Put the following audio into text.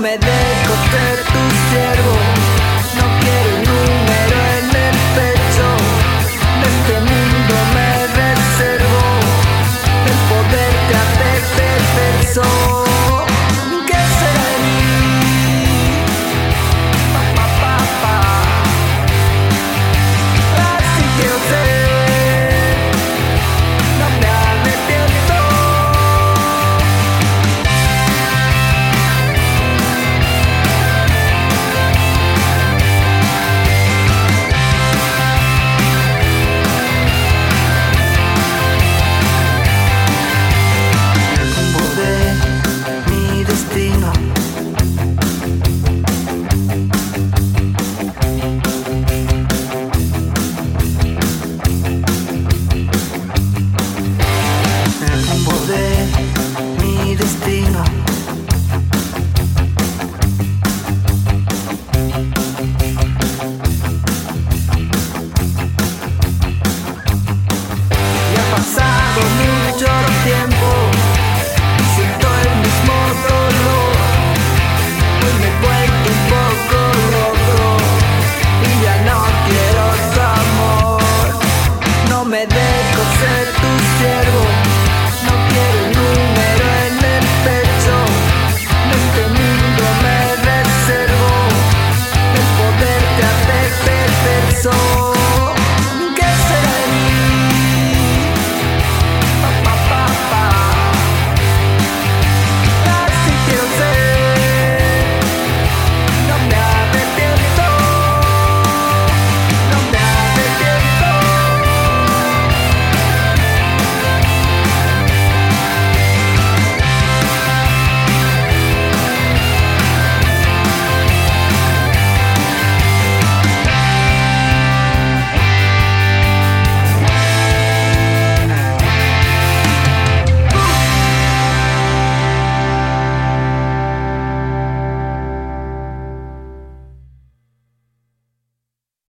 me des Tiempo, siento el mismo dolor, y me cuento un poco loco, y ya no quiero amor. No me dejo ser tu siervo, no quiero un número en el pecho, no es que me deservo, el poder te hace perverso.